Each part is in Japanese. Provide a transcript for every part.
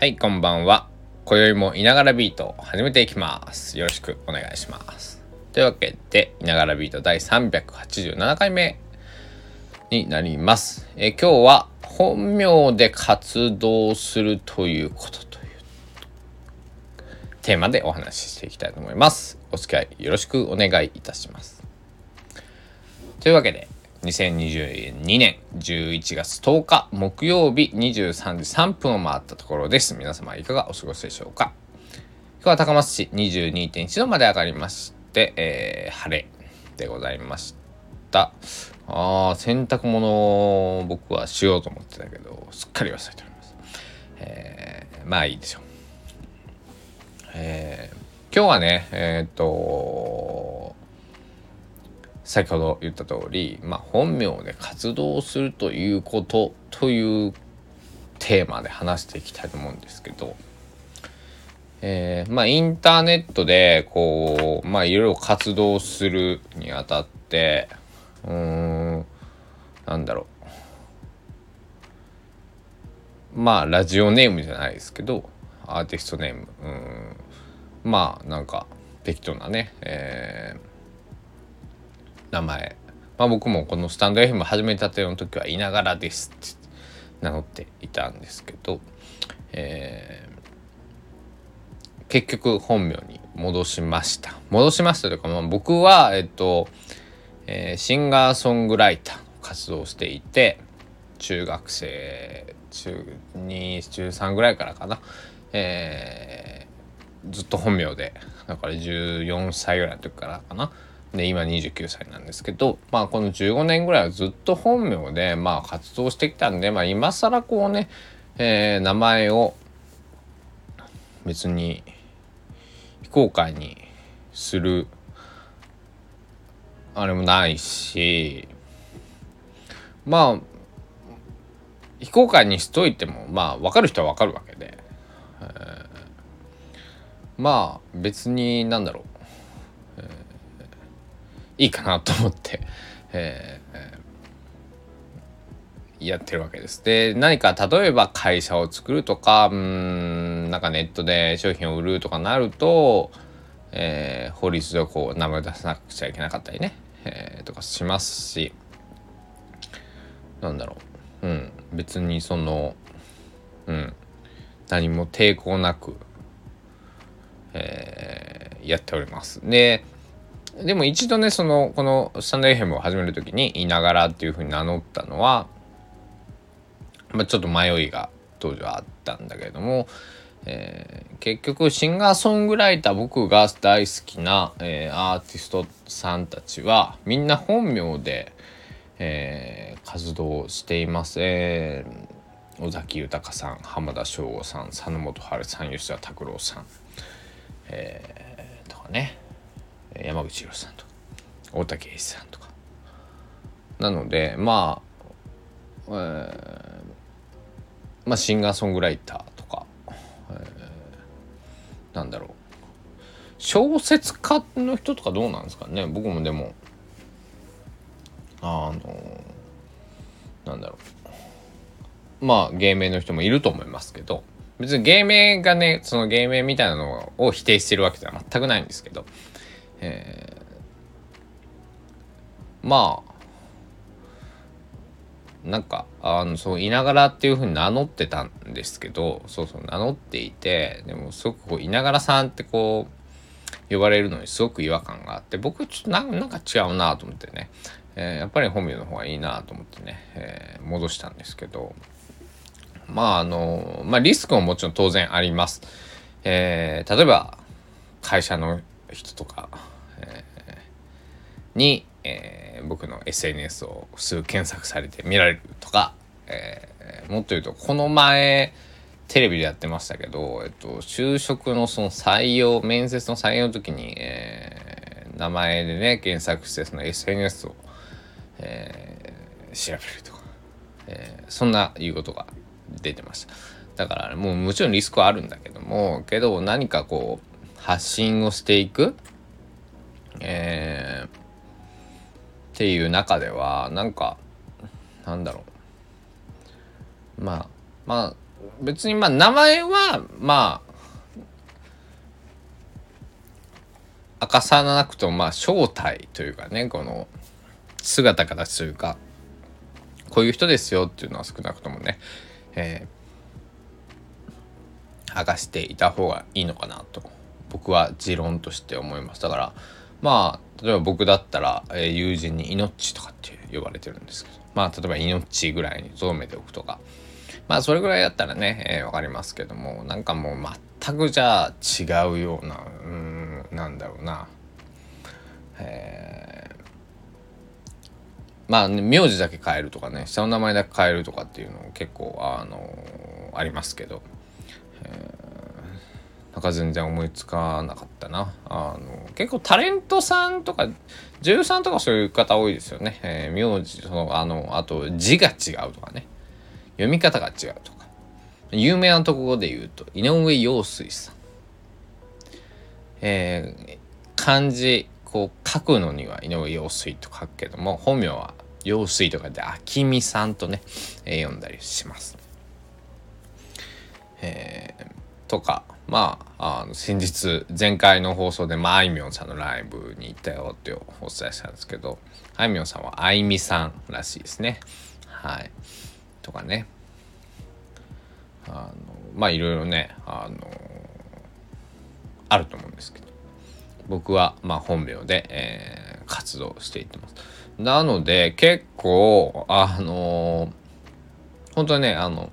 はい、こんばんは。今宵もいながらビートを始めていきます。よろしくお願いします。というわけで、いながらビート第387回目になります。え今日は本名で活動するということというテーマでお話ししていきたいと思います。お付き合いよろしくお願いいたします。というわけで、2022年11月10日木曜日23時3分を回ったところです。皆様いかがお過ごしでしょうか？今日は高松市22.1度まで上がりまして、えー晴れでございました。あー洗濯物を僕はしようと思ってたけど、すっかり忘れております。えーまあいいでしょう。えー今日はね、えーっと、先ほど言った通り、まあ、本名で活動するということというテーマで話していきたいと思うんですけど、えーまあインターネットでこうまあいろいろ活動するにあたってうんなんだろう。まあラジオネームじゃないですけどアーティストネーム。うんまあなんか適当なね、えー名前。まあ僕もこのスタンド FM 始めたての時はいながらですって名乗っていたんですけど、えー結局本名に戻しました。戻しましたというか、まあ、僕はえっと、えーシンガーソングライターの活動をしていて中学生中2中3ぐらいからかな、えーずっと本名でだから14歳ぐらいの時からかな。で今29歳なんですけどまあこの15年ぐらいはずっと本名でまあ活動してきたんでまあ今更こうね、えー名前を別に非公開にするあれもないしまあ非公開にしといてもまあ分かる人は分かるわけで、えーまあ別になんだろう、いいかなと思って、えーやってるわけです。で何か例えば会社を作るとかうんなんかネットで商品を売るとかなると、えー法律上こう名前を出さなくちゃいけなかったりね、えーとかしますしなんだろううん別にそのうん何も抵抗なく、えーやっております。ででも一度ねそのこのスタンド FM を始める時に「いながら」っていうふうに名乗ったのは、まあ、ちょっと迷いが当時はあったんだけれども、えー結局シンガーソングライター僕が大好きな、えーアーティストさんたちはみんな本名で、えー活動しています。えー尾崎豊さん浜田省吾さん佐野元春さん吉田拓郎さん、えーとかね山口博さんとか大竹栄一さんとか。なのでまあ、えーまあシンガーソングライターとか、えーなんだろう。小説家の人とかどうなんですかね。僕もでもあのなんだろう。まあ芸名の人もいると思いますけど別に芸名がねその芸名みたいなのを否定してるわけでは全くないんですけどえー。まあなんかあのそういながらっていうふうに名乗ってたんですけどそうそう名乗っていてでもすごくこういながらさんってこう呼ばれるのにすごく違和感があって僕ちょっとなんか違うなと思ってね、えーやっぱり本名の方がいいなと思ってね、えー戻したんですけど。まああのまあリスクももちろん当然あります。えー例えば会社の人とか、えーに、えー僕の SNS をすぐ検索されて見られるとか、えーもっと言うとこの前テレビでやってましたけど、えっと、就職のその採用面接の採用の時に、えー名前でね検索してその SNS を、えー調べるとか、えーそんないうことが出てました。だからもうもちろんリスクはあるんだけどもけど何かこう発信をしていく？えーっていう中ではなんかなんだろう。まあまあ別にまあ名前はまあ明かさなくとまあ正体というかねこの姿形というかこういう人ですよっていうのは少なくともね、えー、明かしていた方がいいのかなと。僕は持論として思います。だからまあ例えば僕だったら、えー、友人に「命」とかって呼ばれてるんですけどまあ例えば「命」ぐらいに留めておくとか。まあそれぐらいだったらね、えー、分かりますけどもなんかもう全くじゃあ違うようなうんなんだろうな。えーまあ、ね、名字だけ変えるとかね下の名前だけ変えるとかっていうの結構あのー、ありますけど、なんか全然思いつかなかったな。あの結構タレントさんとか女優さんとかそういう方多いですよね、えー、名字そのあのあと字が違うとかね。読み方が違うとか。有名なところで言うと井上陽水さん。えー、漢字こう書くのには井上陽水と書くけども本名は陽水とかで明美さんとね、えー、読んだりします。えー、とかまああの先日前回の放送で、まあ、あいみょんさんのライブに行ったよってお伝えしたんですけどあいみょんさんはあいみさんらしいですね。はいとかねあのまあいろいろねあのあると思うんですけど僕はまあ本名で、えー、活動していってます。なので結構あのー、本当にねあの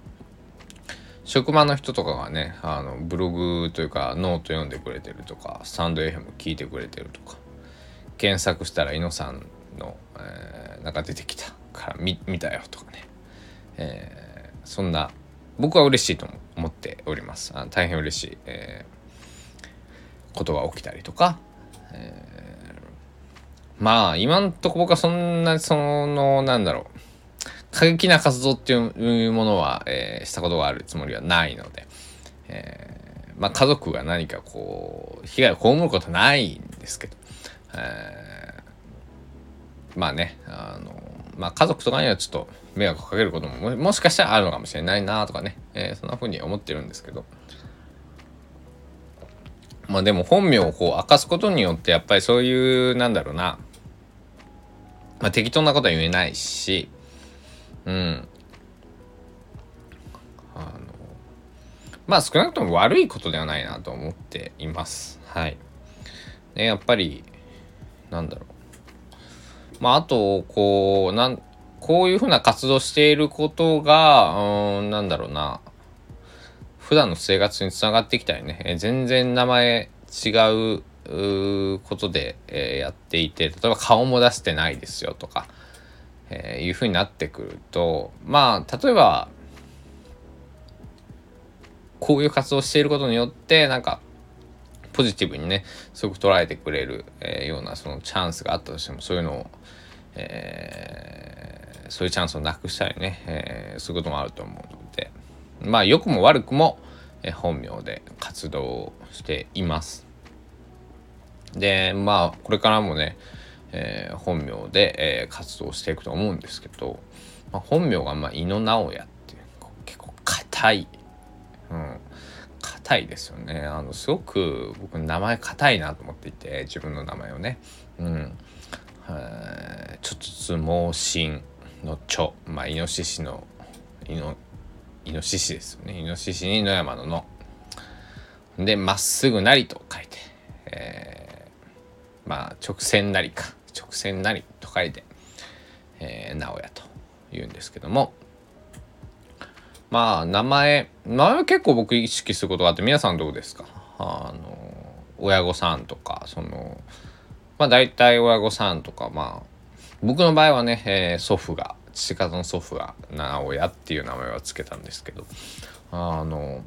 職場の人とかがねあのブログというかノート読んでくれてるとかスタンド FM 聞いてくれてるとか検索したらイノさんの、えー、なんか出てきたから見見たよとかね、えー、そんな僕は嬉しいと思っております。あ大変嬉しい、えー、ことが起きたりとか、えまあ今んとこ僕はそんなそのなんだろう過激な活動っていうものは、えー、したことがあるつもりはないので、えー、まあ家族が何かこう被害を被ることはないんですけど、えー、まあねあのまあ家族とかにはちょっと迷惑をかけることももしかしたらあるのかもしれないなとかね、えー、そんな風に思ってるんですけど。まあでも本名をこう明かすことによってやっぱりそういうなんだろうなまあ、適当なことは言えないし、うん。あの、まあ少なくとも悪いことではないなと思っています。はい。ね、やっぱり、なんだろう。まああと、こう、なん、こういうふうな活動していることが、うん、なんだろうな。普段の生活につながってきたりね、え全然名前違うことで、えー、やっていて例えば顔も出してないですよとか、えー、いうふうになってくるとまあ例えばこういう活動をしていることによってなんかポジティブにねすごく捉えてくれる、えー、ようなそのチャンスがあったとしてもそういうのを、えー、そういうチャンスをなくしたりね、えー、そういうこともあると思うのでまあ良くも悪くも、え本名で活動しています。でまあこれからもね、えー、本名で、えー、活動していくと思うんですけど、まあ、本名が、まあ、井野直哉っていう結構硬い、うん、硬いですよね。あのすごく僕名前硬いなと思っていて自分の名前をね、うん、えー、ちょっとつ盲信の「ちょ」まあイノシシのイノイノシシですよね。イノシシに野山の「の」でまっすぐなりと書いて、えーまあ直線なりか。直線なりと書いて、えー、直哉と言うんですけども。まあ名前名前は結構僕意識することがあって皆さんどうですか？あの親御さんとかそのまあ大体親御さんとかまあ僕の場合はね、えー、祖父が父方の祖父が直哉っていう名前を付けたんですけどあの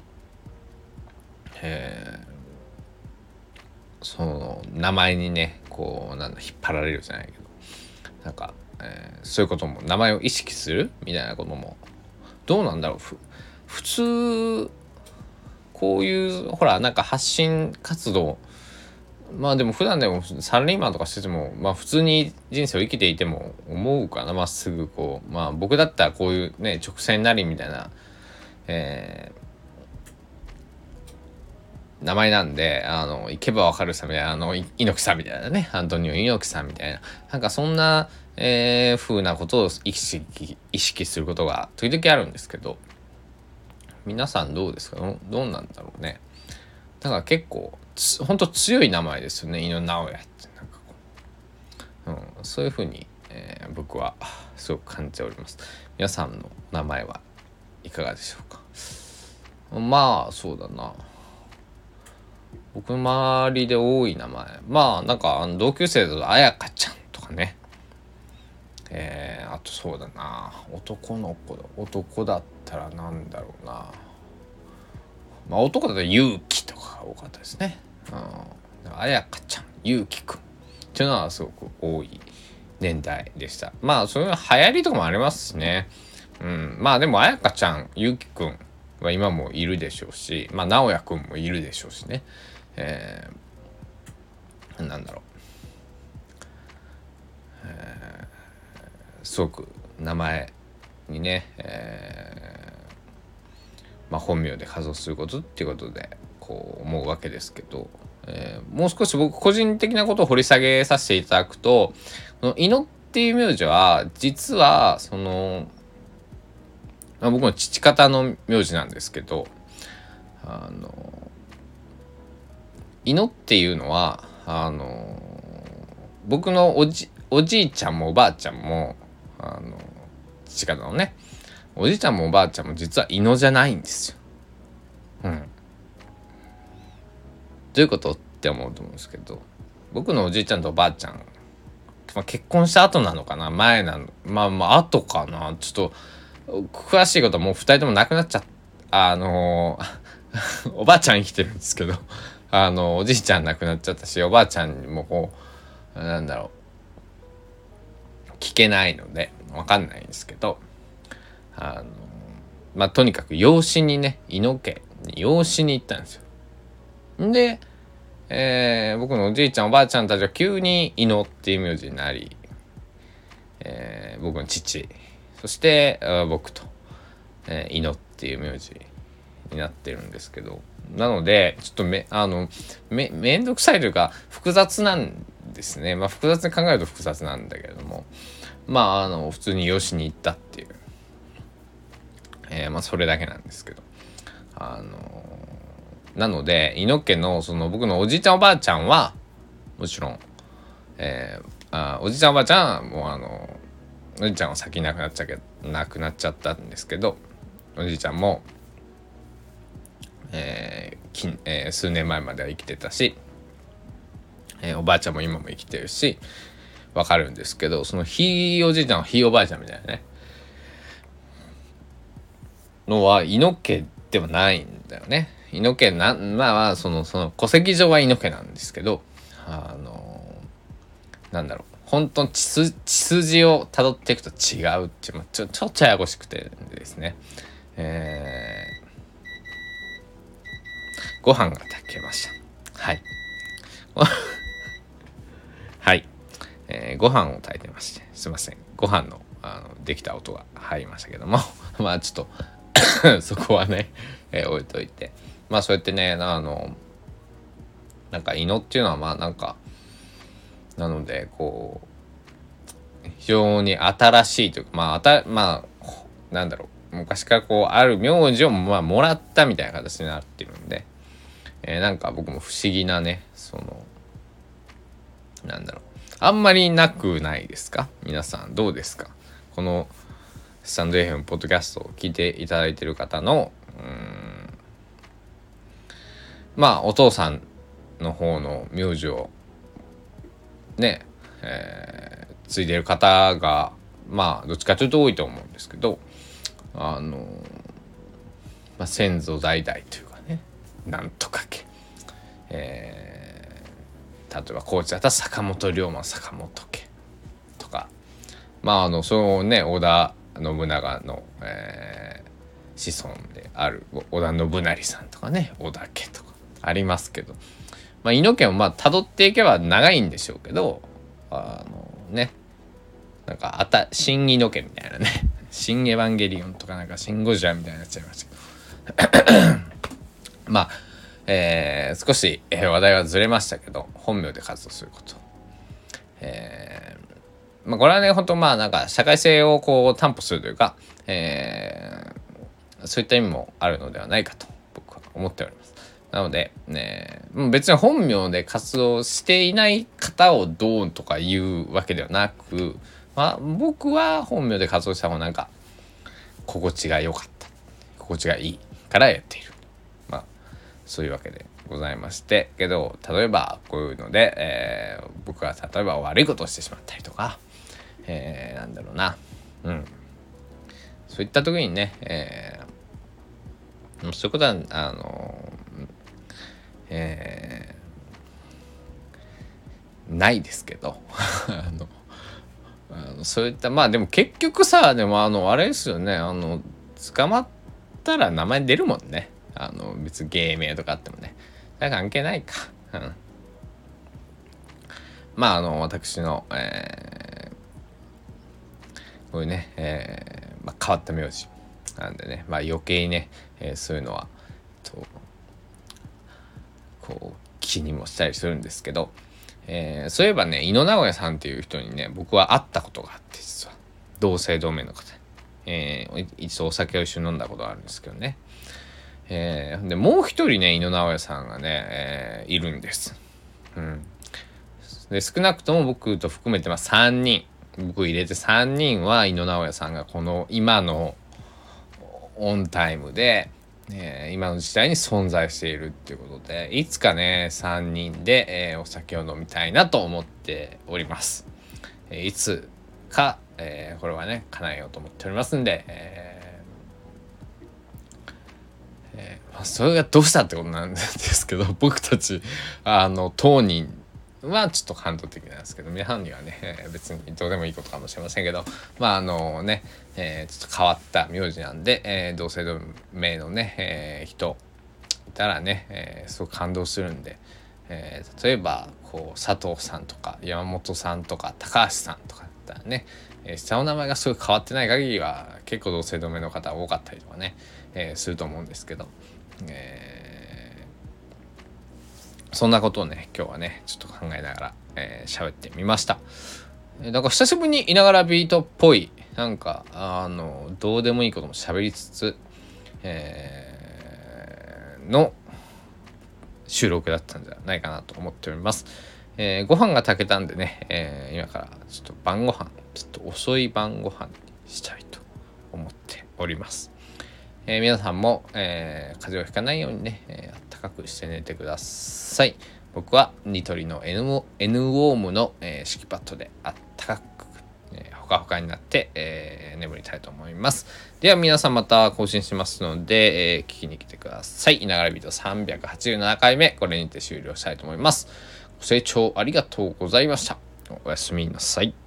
えーその名前にねこうなんだ引っ張られるじゃないけど。なんか、えー、そういうことも名前を意識するみたいなことも。どうなんだろう。普通こういうほらなんか発信活動。まあでも普段でもサラリーマンとかしててもまあ普通に人生を生きていても思うかな。まっすぐこうまあ僕だったらこういうね直線なりみたいな、えー、名前なんで、あの、行けばわかるさみたいな、あの、猪木さんみたいなね、アントニオ猪木さんみたいな、なんかそんな、えー、風なことを意識、意識することが時々あるんですけど、皆さんどうですか？どうなんだろうね。だから結構、ほんと強い名前ですよね、猪直哉って。なんかこう、うん、そういうふうに、えー、僕はすごく感じております。皆さんの名前はいかがでしょうか？まあそうだな僕の周りで多い名前。まあなんか同級生だとあやかちゃんとかね。えー、あとそうだな。男の子だ。男だったらなんだろうな。まあ男だと勇気とかが多かったですね。うん。あやかちゃん。勇気くん。っていうのはすごく多い年代でした。まあそういう流行りとかもありますしね。うん、まあでも彩香ちゃんゆうきくんは今もいるでしょうし。まあ直哉くんもいるでしょうしね。えー、なんだろう、えー、すごく名前にね、えー、まあ、本名で数をすることっていうことでこう思うわけですけど、えー、もう少し僕個人的なことを掘り下げさせていただくとこの「猪」っていう名字は実はそのまあ、僕の父方の名字なんですけどあの犬っていうのはあの僕のおじおじいちゃんもおばあちゃんもあの父方のねおじいちゃんもおばあちゃんも実は犬じゃないんですよ。うん。どういうことって思うと思うんですけど僕のおじいちゃんとおばあちゃん、ま、結婚した後なのかな？前なのまあまあ後かな？ちょっと詳しいことはもう2人とも亡くなっちゃったあの おばあちゃん生きてるんですけどあのおじいちゃん亡くなっちゃったしおばあちゃんにもこうなんだろう聞けないので分かんないんですけどあのまあとにかく養子にね猪家養子に行ったんですよ。で、えー、僕のおじいちゃんおばあちゃんたちは急に猪っていう名字になり、えー、僕の父そして僕と、えー、イノっていう名字になってるんですけどなのでちょっとめあのめめんどくさいというか複雑なんですね。まあ複雑に考えると複雑なんだけれども。まああの普通に養子に行ったっていう、えー、まあそれだけなんですけど。あのなので猪木家のその僕のおじいちゃんおばあちゃんはもちろん、えー、あおじいちゃんおばあちゃんはもうあのおじいちゃんは先亡くなっちゃけ亡くなっちゃったんですけどおじいちゃんも、えーえー、数年前までは生きてたし、えー、おばあちゃんも今も生きてるしわかるんですけどそのひいおじいちゃんひいおばあちゃんみたいなね。のは猪家ではないんだよね。猪家なまあまあそのその戸籍上は猪家なんですけどあのなんだろう。本当に血筋をたどっていくと違うっていうちょちょっとややこしくてですね。えー、ご飯が炊けました。はい。はい、えー、ご飯を炊いてましてすいません。ご飯のあのできた音が入りましたけども。まあちょっと そこはね、えー、置いといて。まあそうやってねあのなんか祈っていうのはまあなんかなのでこう非常に新しいというかまああたまあなんだろう。昔からこうある名字をまあもらったみたいな形になってるんで、えー、なんか僕も不思議なねそのなんだろう。あんまりなくないですか？皆さんどうですか？このスタンド FM ポッドキャストを聞いていただいてる方のまあお父さんの方の名字をね、えー、継いでる方がまあどっちかというと多いと思うんですけどあの、まあ、先祖代々というかなんとか家、えー、例えば高知だったら坂本龍馬坂本家。とか。まああのそのね織田信長の、えー、子孫である織田信成さんとかね織田家とか。ありますけど。まあ、猪木もまあ辿っていけば長いんでしょうけどあのねなんかあた新猪木みたいなね。新エヴァンゲリオンとかなんか新ゴジラみたいになっちゃいましたけど。まあ、えー、少し、え話題はずれましたけど、本名で活動すること。えー、まあ、これはね、本当まあ、なんか、社会性をこう、担保するというか、えー、そういった意味もあるのではないかと、僕は思っております。なので、ね、別に本名で活動していない方をどうとか言うわけではなく、まあ、僕は本名で活動した方がなんか、心地が良かった。心地がいいからやっている。そういうわけでございまして、けど、例えばこういうので、えー、僕が例えば悪いことをしてしまったりとか、えー、なんだろうな、うん。そういった時にね、えー、そういうことは、あの、えー、ないですけど、あの、あのそういったまあでも結局さでもあのあれですよねあの捕まったら名前出るもんねあの別に芸名とかあってもね。関係ないか。うん。まああの私の、えー、こういうね、えーまあ、変わった名字。なんでねまあ余計にね、えー、そういうのはとこう気にもしたりするんですけど。えー、そういえばね井野直哉さんっていう人にね僕は会ったことがあって実は。同姓同名の方。えー、一度お酒を一緒に飲んだことがあるんですけどね、えー、でもう一人ね井野直哉さんがね、えー、いるんです、うん、で少なくとも僕と含めてまあ3人。僕入れて3人は井野直哉さんがこの今のオンタイムでえ今の時代に存在しているっていうことでいつかね3人で、えー、お酒を飲みたいなと思っております、えー、いつか、え、これはね叶えようと思っておりますんで、ええまあ、それがどうしたってことなんですけど 僕たちあの当人はちょっと感動的なんですけど皆さんにはね、別にどうでもいいことかもしれませんけどまああのね、えー、ちょっと変わった名字なんで、えー、同姓同名のね、えー、人いたらね、え、すごく感動するんで、え、例えばこう佐藤さんとか山本さんとか高橋さんとかだったらね、え、下の名前がすごい変わってない限りは結構同姓同名の方多かったりとかね、えー、すると思うんですけど、えーそんなことをね、今日はね、ちょっと考えながら、えー、喋ってみました。だか久しぶりにいながらビートっぽい、なんか、あの、どうでもいいことも喋りつつ、えー、の収録だったんじゃないかなと思っております。えー、ご飯が炊けたんでね、えー、今からちょっと晩ご飯、ちょっと遅い晩ご飯にしたいと思っております。えー、皆さんも、えー、風邪をひかないようにね、えー、かくして寝てください。僕はニトリの N, N ウォームの、えー、敷きパッドであったかく、えー、ほかほかになって、えー、眠りたいと思います。では皆さんまた更新しますので、えー、聞きに来てください。いながらビデオ387回目、これにて終了したいと思います。ご清聴ありがとうございました。おやすみなさい。